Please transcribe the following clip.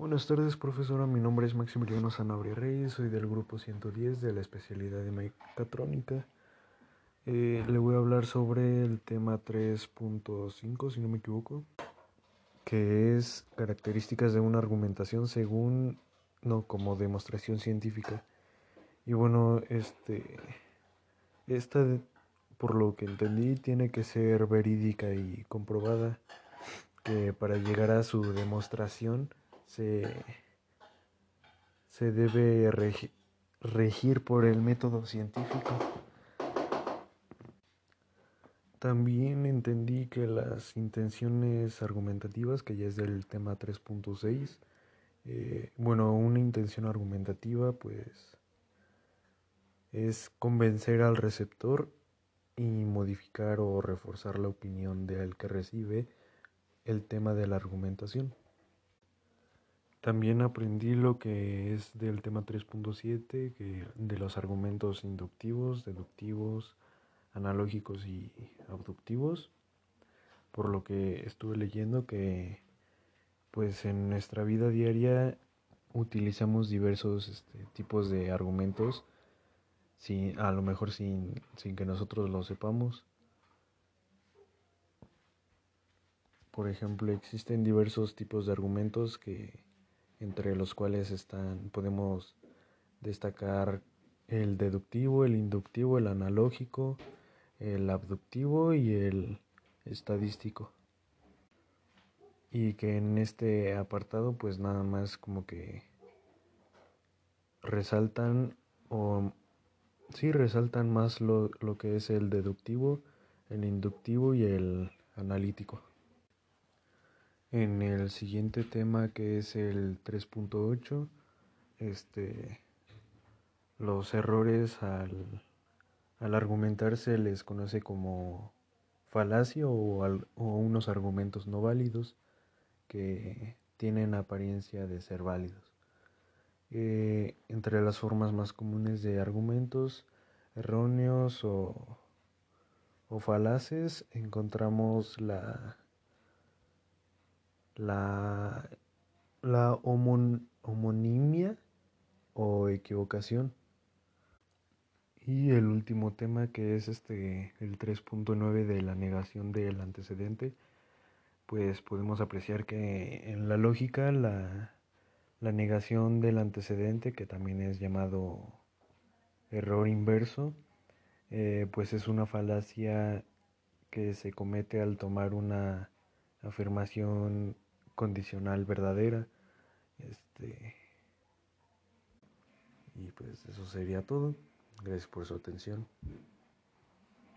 Buenas tardes, profesora. Mi nombre es Maximiliano Sanabria Reyes, soy del grupo 110 de la especialidad de mecatrónica. Eh, le voy a hablar sobre el tema 3.5, si no me equivoco, que es características de una argumentación según, no, como demostración científica. Y bueno, este, esta, por lo que entendí, tiene que ser verídica y comprobada, que para llegar a su demostración, se, debe regir por el método científico. También entendí que las intenciones argumentativas, que ya es del tema 3.6, eh, bueno, una intención argumentativa pues es convencer al receptor y modificar o reforzar la opinión del que recibe el tema de la argumentación. También aprendí lo que es del tema 3.7, que de los argumentos inductivos, deductivos, analógicos y abductivos, por lo que estuve leyendo que pues en nuestra vida diaria utilizamos diversos este, tipos de argumentos, sin, a lo mejor sin, sin que nosotros lo sepamos. Por ejemplo, existen diversos tipos de argumentos que entre los cuales están, podemos destacar el deductivo, el inductivo, el analógico, el abductivo y el estadístico. Y que en este apartado pues nada más como que resaltan o sí resaltan más lo, lo que es el deductivo, el inductivo y el analítico. En el siguiente tema que es el 3.8, este, los errores al, al, argumentar se les conoce como falacia o, unos argumentos no válidos que tienen apariencia de ser válidos. Eh, entre las formas más comunes de argumentos erróneos o, o falaces encontramos la la, la homonimia o equivocación. Y el último tema que es este el 3.9 de la negación del antecedente, pues podemos apreciar que en la lógica la, la negación del antecedente, que también es llamado error inverso, eh, pues es una falacia que se comete al tomar una afirmación condicional verdadera. Este, y pues eso sería todo. Gracias por su atención.